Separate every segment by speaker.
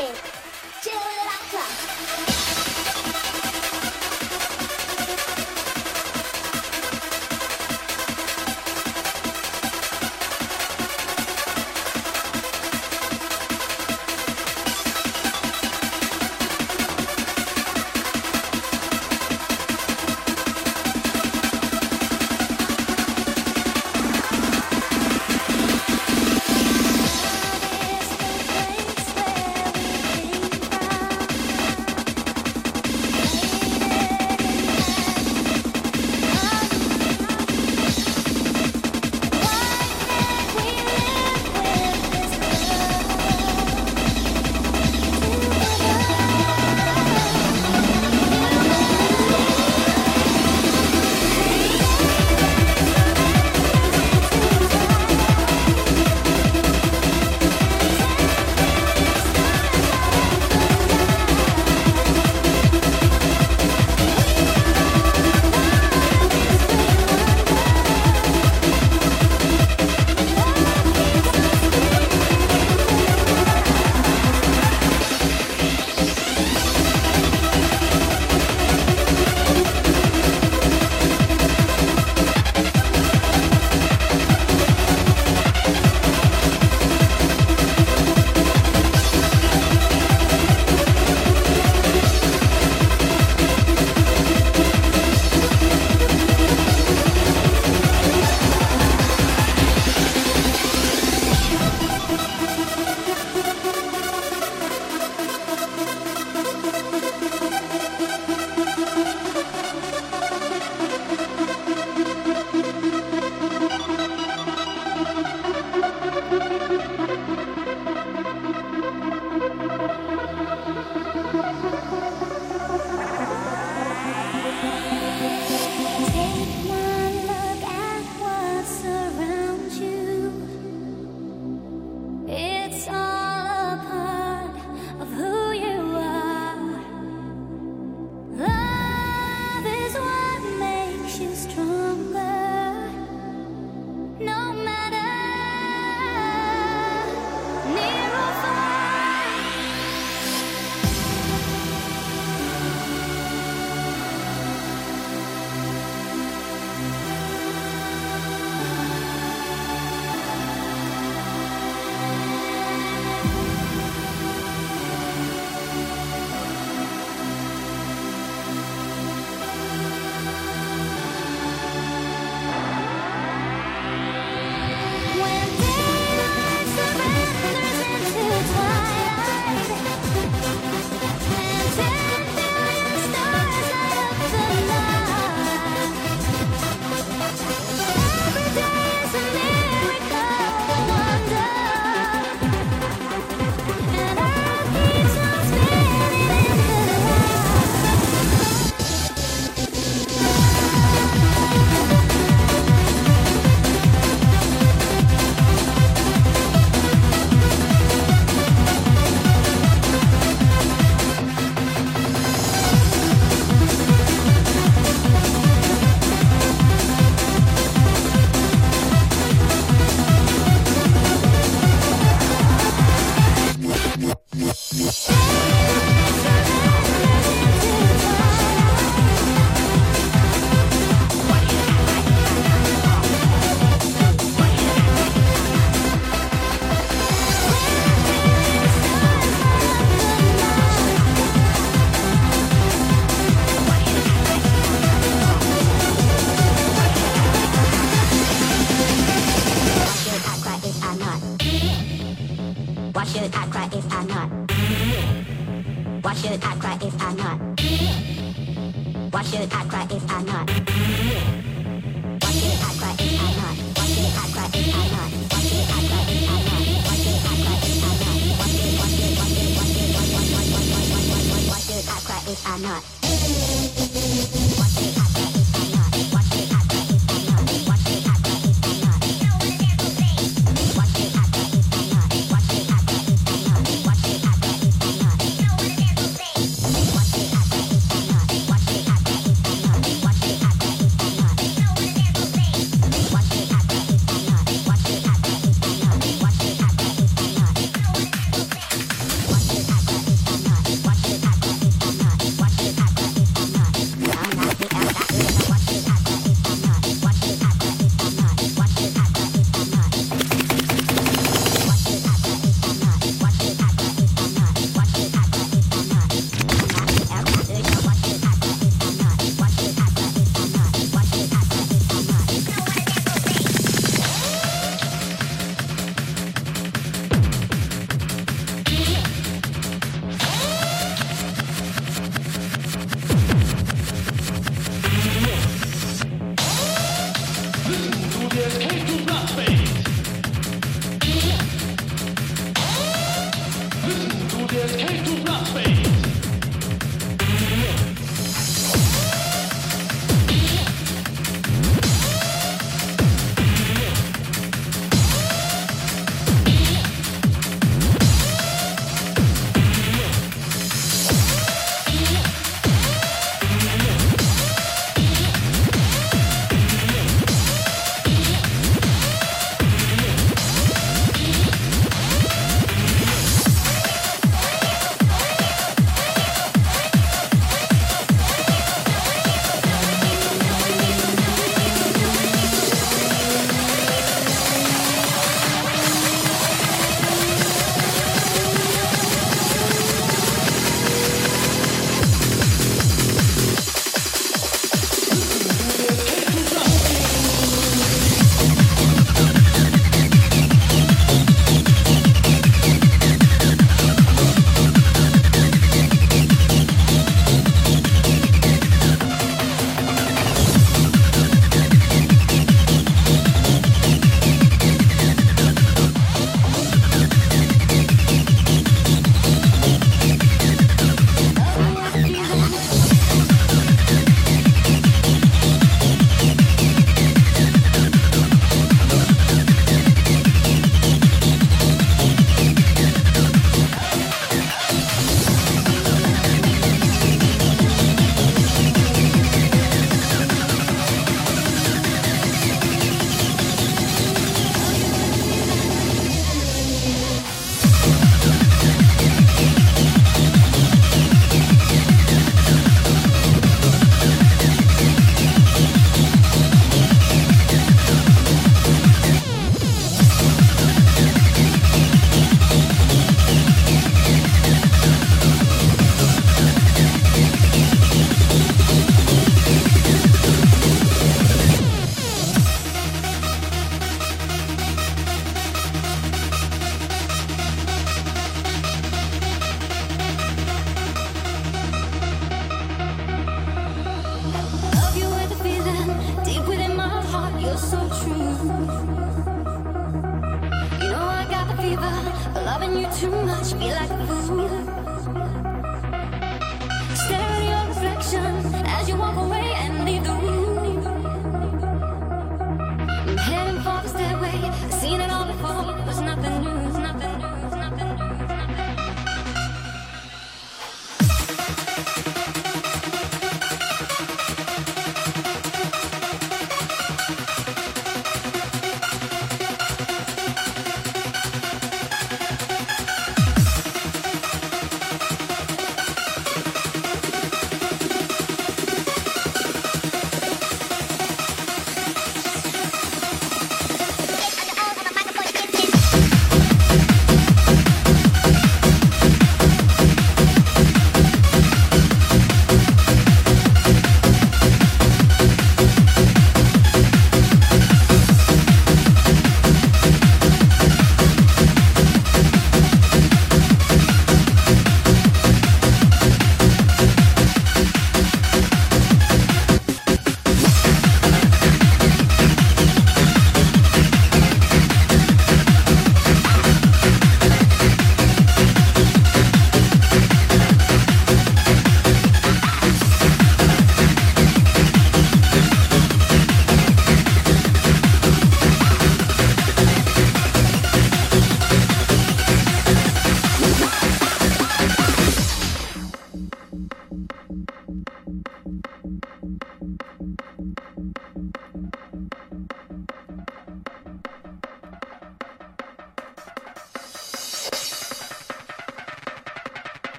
Speaker 1: Thanks.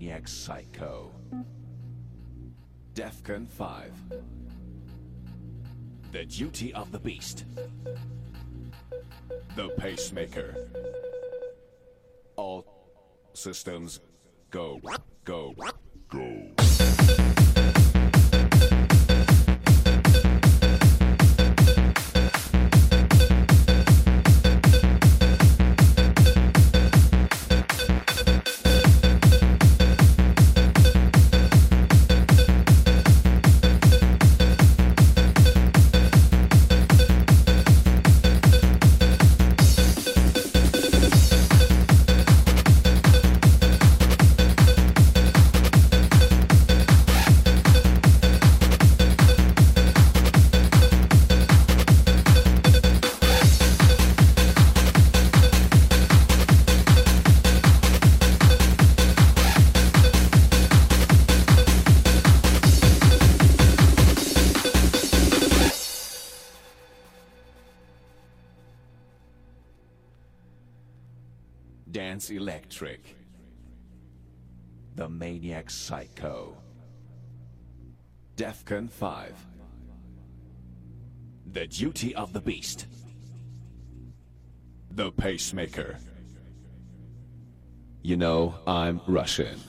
Speaker 1: Maniac Psycho. Defcon 5. The Duty of the Beast. The Pacemaker. All systems go, go, go. The Maniac Psycho. Defcon 5. The Duty of the Beast. The Pacemaker. You know, I'm Russian.